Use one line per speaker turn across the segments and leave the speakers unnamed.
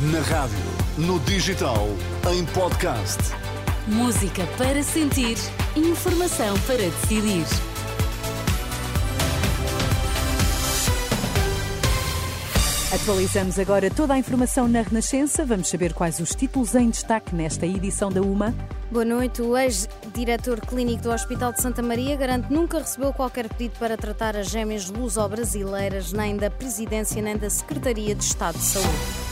Na rádio, no digital, em podcast.
Música para sentir, informação para decidir.
Atualizamos agora toda a informação na Renascença. Vamos saber quais os títulos em destaque nesta edição da UMA.
Boa noite. O ex-diretor clínico do Hospital de Santa Maria garante nunca recebeu qualquer pedido para tratar as gêmeas luso-brasileiras, nem da Presidência nem da Secretaria de Estado de Saúde.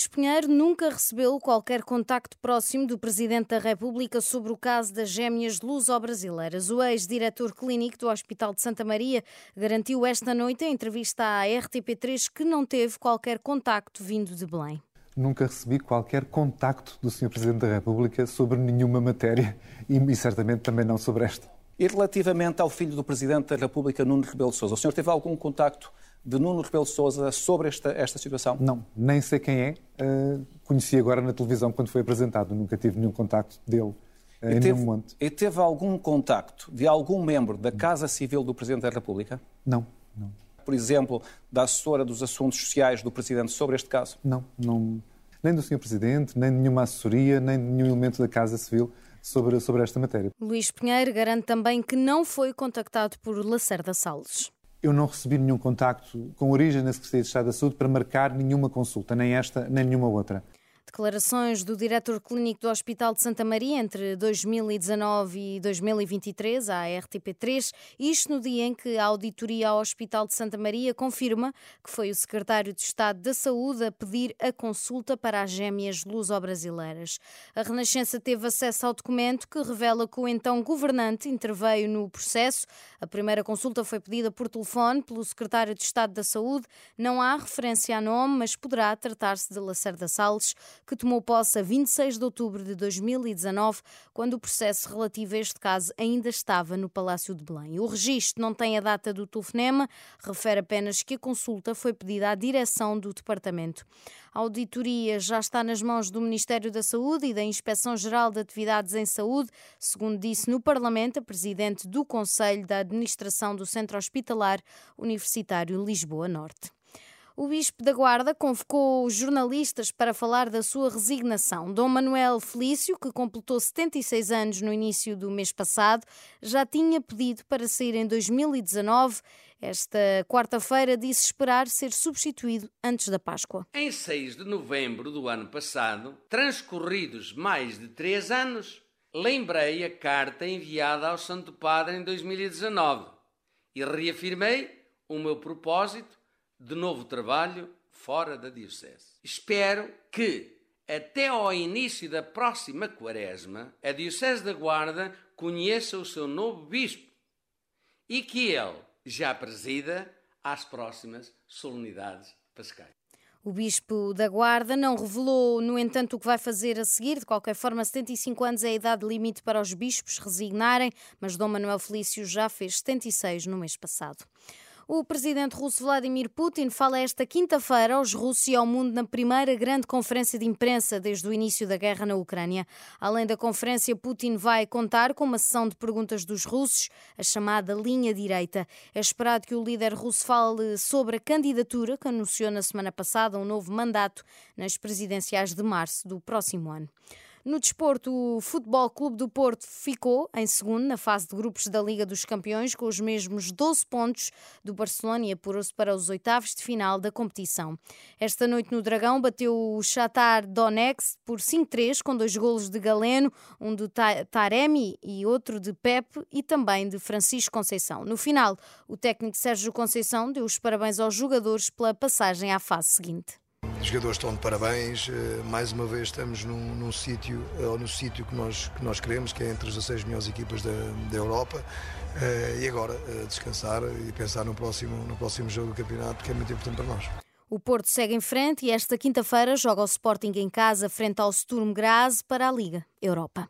Luís Pinheiro nunca recebeu qualquer contacto próximo do Presidente da República sobre o caso das gêmeas luso-brasileiras. O ex-diretor clínico do Hospital de Santa Maria garantiu esta noite em entrevista à RTP3 que não teve qualquer contacto vindo de Belém
nunca recebi qualquer contacto do Sr. Presidente da República sobre nenhuma matéria e, e, certamente também não sobre esta.
E relativamente ao filho do Presidente da República, Nuno Rebelo de Sousa, o senhor teve algum contacto de Nuno Rebelo de Sousa sobre esta, esta situação?
Não, nem sei quem é. Uh, conheci agora na televisão quando foi apresentado. Nunca tive nenhum contacto dele uh, em
teve,
nenhum momento.
E teve algum contacto de algum membro da Casa Civil do Presidente da República?
Não, não.
Por exemplo, da assessora dos assuntos sociais do Presidente sobre este caso?
Não, não. Nem do Sr. Presidente, nem de nenhuma assessoria, nem de nenhum elemento da Casa Civil sobre, sobre esta matéria.
Luís Pinheiro garante também que não foi contactado por Lacerda Salles
eu não recebi nenhum contacto com origem na Secretaria de Estado da Saúde para marcar nenhuma consulta, nem esta, nem nenhuma outra.
Declarações do diretor clínico do Hospital de Santa Maria entre 2019 e 2023 à RTP3, isto no dia em que a auditoria ao Hospital de Santa Maria confirma que foi o secretário de Estado da Saúde a pedir a consulta para as gêmeas luso-brasileiras. A Renascença teve acesso ao documento que revela que o então governante interveio no processo. A primeira consulta foi pedida por telefone pelo secretário de Estado da Saúde. Não há referência a nome, mas poderá tratar-se de Lacerda Salles que tomou posse a 26 de outubro de 2019, quando o processo relativo a este caso ainda estava no Palácio de Belém. O registro não tem a data do telefonema, refere apenas que a consulta foi pedida à direção do departamento. A auditoria já está nas mãos do Ministério da Saúde e da Inspeção-Geral de Atividades em Saúde, segundo disse no Parlamento a presidente do Conselho da Administração do Centro Hospitalar Universitário Lisboa Norte. O Bispo da Guarda convocou os jornalistas para falar da sua resignação. Dom Manuel Felício, que completou 76 anos no início do mês passado, já tinha pedido para sair em 2019. Esta quarta-feira disse esperar ser substituído antes da Páscoa.
Em 6 de novembro do ano passado, transcorridos mais de três anos, lembrei a carta enviada ao Santo Padre em 2019 e reafirmei o meu propósito de novo trabalho fora da Diocese. Espero que, até ao início da próxima quaresma, a Diocese da Guarda conheça o seu novo bispo e que ele já presida às próximas solenidades pascais.
O Bispo da Guarda não revelou, no entanto, o que vai fazer a seguir. De qualquer forma, 75 anos é a idade limite para os bispos resignarem, mas Dom Manuel Felício já fez 76 no mês passado. O presidente russo Vladimir Putin fala esta quinta-feira aos russos e ao mundo na primeira grande conferência de imprensa desde o início da guerra na Ucrânia. Além da conferência, Putin vai contar com uma sessão de perguntas dos russos, a chamada linha direita. É esperado que o líder russo fale sobre a candidatura que anunciou na semana passada um novo mandato nas presidenciais de março do próximo ano. No desporto, o Futebol Clube do Porto ficou em segundo na fase de grupos da Liga dos Campeões, com os mesmos 12 pontos do Barcelona e apurou-se para os oitavos de final da competição. Esta noite no Dragão bateu o Shakhtar Donetsk por 5-3, com dois golos de Galeno, um de Taremi e outro de Pepe e também de Francisco Conceição. No final, o técnico Sérgio Conceição deu os parabéns aos jogadores pela passagem à fase seguinte.
Os jogadores estão de parabéns. Eh, mais uma vez estamos num, num sítio, ou no sítio que nós, que nós queremos, que é entre as 16 melhores equipas da, da Europa. Eh, e agora eh, descansar e pensar no próximo, no próximo jogo do campeonato, que é muito importante para nós.
O Porto segue em frente e esta quinta-feira joga o Sporting em casa frente ao Sturm Graz para a Liga Europa.